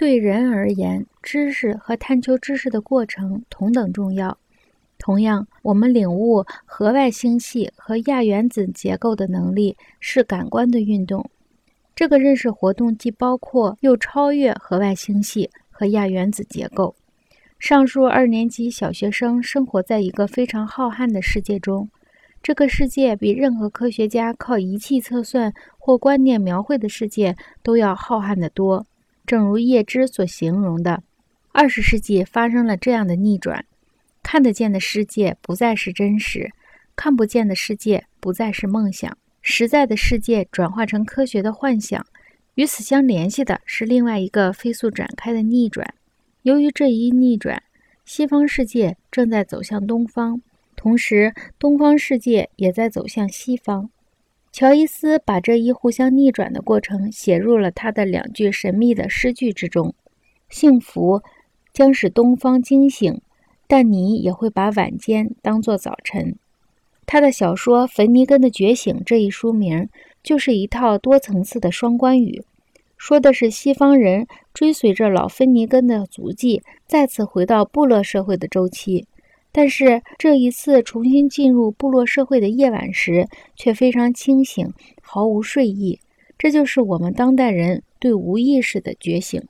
对人而言，知识和探求知识的过程同等重要。同样，我们领悟核外星系和亚原子结构的能力是感官的运动。这个认识活动既包括又超越核外星系和亚原子结构。上述二年级小学生生活在一个非常浩瀚的世界中，这个世界比任何科学家靠仪器测算或观念描绘的世界都要浩瀚得多。正如叶芝所形容的，二十世纪发生了这样的逆转：看得见的世界不再是真实，看不见的世界不再是梦想，实在的世界转化成科学的幻想。与此相联系的是另外一个飞速展开的逆转。由于这一逆转，西方世界正在走向东方，同时东方世界也在走向西方。乔伊斯把这一互相逆转的过程写入了他的两句神秘的诗句之中：“幸福将使东方惊醒，但你也会把晚间当作早晨。”他的小说《芬尼根的觉醒》这一书名就是一套多层次的双关语。说的是西方人追随着老芬尼根的足迹，再次回到部落社会的周期。但是这一次重新进入部落社会的夜晚时，却非常清醒，毫无睡意。这就是我们当代人对无意识的觉醒。